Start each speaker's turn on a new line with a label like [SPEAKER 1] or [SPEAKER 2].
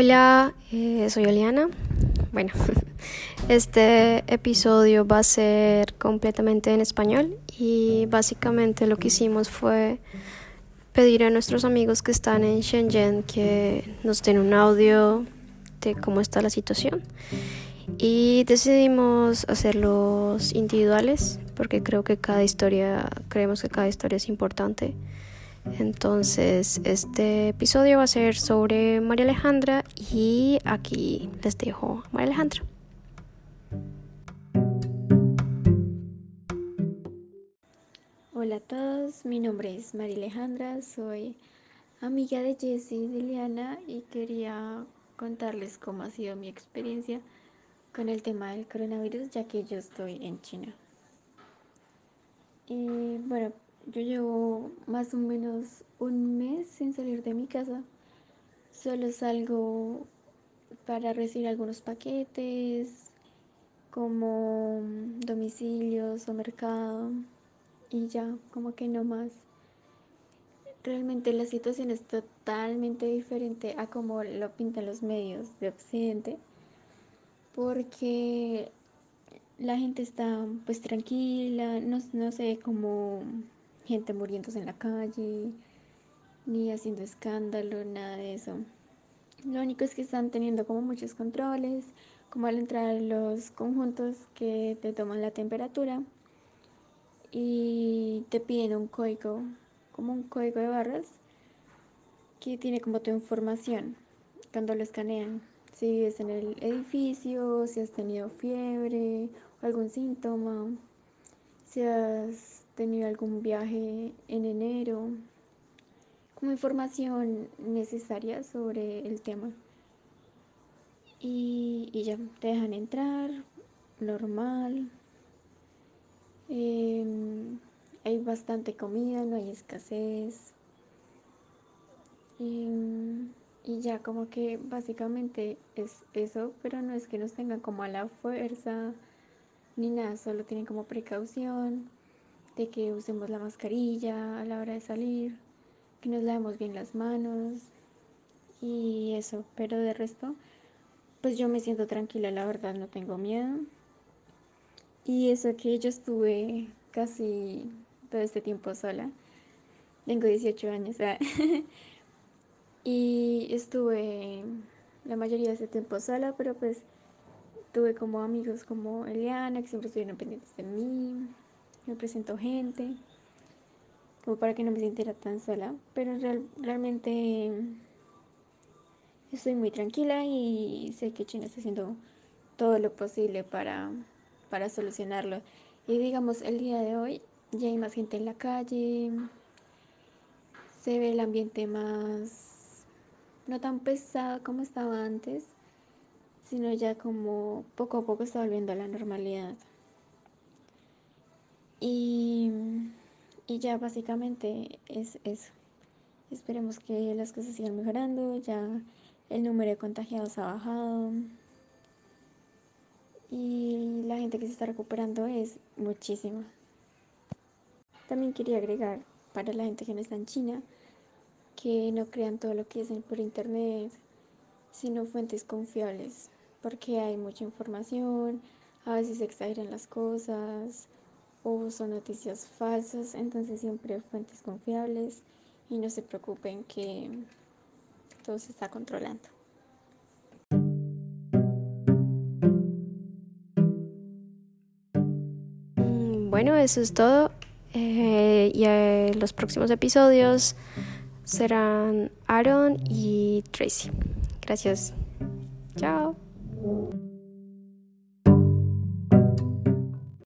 [SPEAKER 1] Hola, eh, soy Oliana. Bueno, este episodio va a ser completamente en español y básicamente lo que hicimos fue pedir a nuestros amigos que están en Shenzhen que nos den un audio de cómo está la situación. Y decidimos hacerlos individuales porque creo que cada historia, creemos que cada historia es importante. Entonces, este episodio va a ser sobre María Alejandra y aquí les dejo María Alejandra.
[SPEAKER 2] Hola a todos, mi nombre es María Alejandra, soy amiga de Jessie y de Liana y quería contarles cómo ha sido mi experiencia con el tema del coronavirus ya que yo estoy en China. Y bueno, yo llevo más o menos un mes sin salir de mi casa. Solo salgo para recibir algunos paquetes, como domicilios o mercado, y ya, como que no más. Realmente la situación es totalmente diferente a como lo pintan los medios de Occidente, porque la gente está pues tranquila, no, no sé, como gente muriéndose en la calle, ni haciendo escándalo, nada de eso. Lo único es que están teniendo como muchos controles, como al entrar los conjuntos que te toman la temperatura y te piden un código, como un código de barras que tiene como tu información cuando lo escanean. Si vives en el edificio, si has tenido fiebre algún síntoma, si has tenido algún viaje en enero, como información necesaria sobre el tema. Y, ya, te dejan entrar, normal. Em, hay bastante comida, no hay escasez. Em, y ya como que básicamente es eso, pero no es que nos tengan como a la fuerza ni nada, solo tienen como precaución de que usemos la mascarilla a la hora de salir, que nos lavemos bien las manos y eso, pero de resto, pues yo me siento tranquila, la verdad, no tengo miedo. Y eso que yo estuve casi todo este tiempo sola, tengo 18 años, y estuve la mayoría de ese tiempo sola, pero pues tuve como amigos como Eliana, que siempre estuvieron pendientes de mí, me presento gente, como para que no me sintiera tan sola, pero realmente estoy muy tranquila y sé que China está haciendo todo lo posible para, para solucionarlo. Y digamos, el día de hoy ya hay más gente en la calle, se ve el ambiente más, no tan pesado como estaba antes, sino ya como poco a poco está volviendo a la normalidad. Y, y ya básicamente es eso. Esperemos que las cosas sigan mejorando, ya el número de contagiados ha bajado y la gente que se está recuperando es muchísima. También quería agregar para la gente que no está en China que no crean todo lo que dicen por internet, sino fuentes confiables, porque hay mucha información, a veces se exageran las cosas, o son noticias falsas, entonces siempre fuentes confiables y no se preocupen que todo se está controlando.
[SPEAKER 1] Mm, bueno, eso es todo. Eh, y eh, los próximos episodios serán Aaron y Tracy. Gracias. Chao.